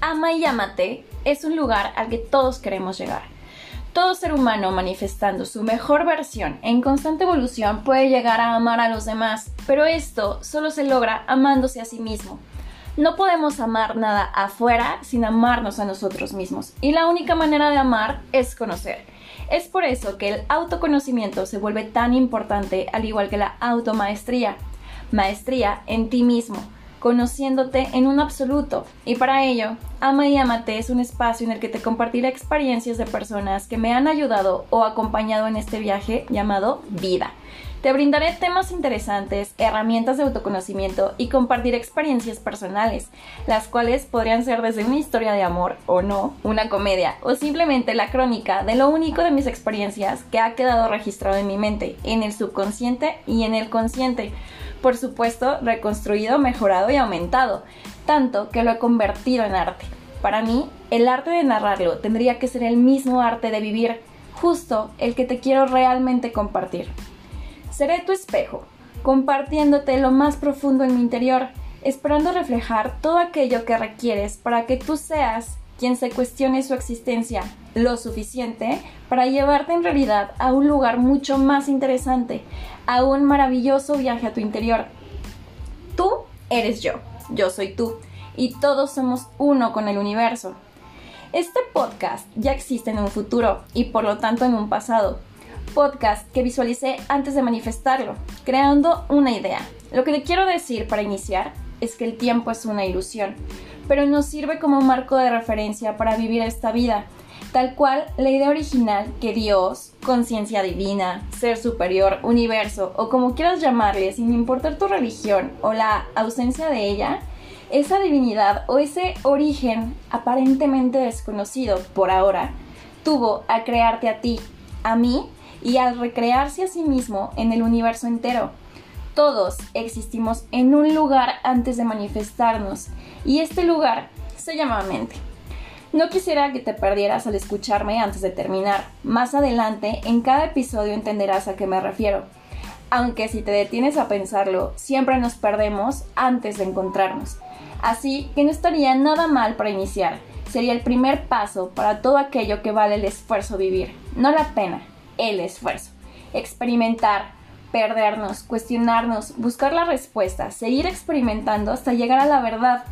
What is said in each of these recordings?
Ama y Amate es un lugar al que todos queremos llegar. Todo ser humano manifestando su mejor versión en constante evolución puede llegar a amar a los demás, pero esto solo se logra amándose a sí mismo. No podemos amar nada afuera sin amarnos a nosotros mismos, y la única manera de amar es conocer. Es por eso que el autoconocimiento se vuelve tan importante al igual que la automaestría. Maestría en ti mismo conociéndote en un absoluto. Y para ello, Ama y Amate es un espacio en el que te compartiré experiencias de personas que me han ayudado o acompañado en este viaje llamado vida. Te brindaré temas interesantes, herramientas de autoconocimiento y compartir experiencias personales, las cuales podrían ser desde una historia de amor o no, una comedia o simplemente la crónica de lo único de mis experiencias que ha quedado registrado en mi mente, en el subconsciente y en el consciente por supuesto reconstruido, mejorado y aumentado, tanto que lo he convertido en arte. Para mí, el arte de narrarlo tendría que ser el mismo arte de vivir, justo el que te quiero realmente compartir. Seré tu espejo, compartiéndote lo más profundo en mi interior, esperando reflejar todo aquello que requieres para que tú seas quien se cuestione su existencia lo suficiente para llevarte en realidad a un lugar mucho más interesante, a un maravilloso viaje a tu interior. Tú eres yo, yo soy tú, y todos somos uno con el universo. Este podcast ya existe en un futuro y por lo tanto en un pasado. Podcast que visualicé antes de manifestarlo, creando una idea. Lo que te quiero decir para iniciar es que el tiempo es una ilusión, pero nos sirve como marco de referencia para vivir esta vida tal cual la idea original que Dios, conciencia divina, ser superior, universo o como quieras llamarle, sin importar tu religión o la ausencia de ella, esa divinidad o ese origen aparentemente desconocido por ahora, tuvo a crearte a ti, a mí y al recrearse a sí mismo en el universo entero. Todos existimos en un lugar antes de manifestarnos y este lugar se llama mente. No quisiera que te perdieras al escucharme antes de terminar. Más adelante, en cada episodio entenderás a qué me refiero. Aunque si te detienes a pensarlo, siempre nos perdemos antes de encontrarnos. Así que no estaría nada mal para iniciar. Sería el primer paso para todo aquello que vale el esfuerzo vivir. No la pena, el esfuerzo. Experimentar, perdernos, cuestionarnos, buscar la respuesta, seguir experimentando hasta llegar a la verdad.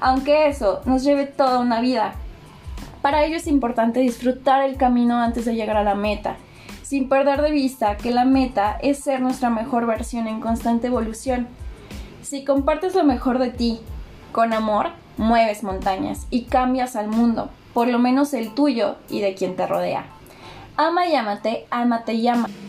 Aunque eso nos lleve toda una vida. Para ello es importante disfrutar el camino antes de llegar a la meta, sin perder de vista que la meta es ser nuestra mejor versión en constante evolución. Si compartes lo mejor de ti, con amor, mueves montañas y cambias al mundo, por lo menos el tuyo y de quien te rodea. Ama y ámate, ámate y.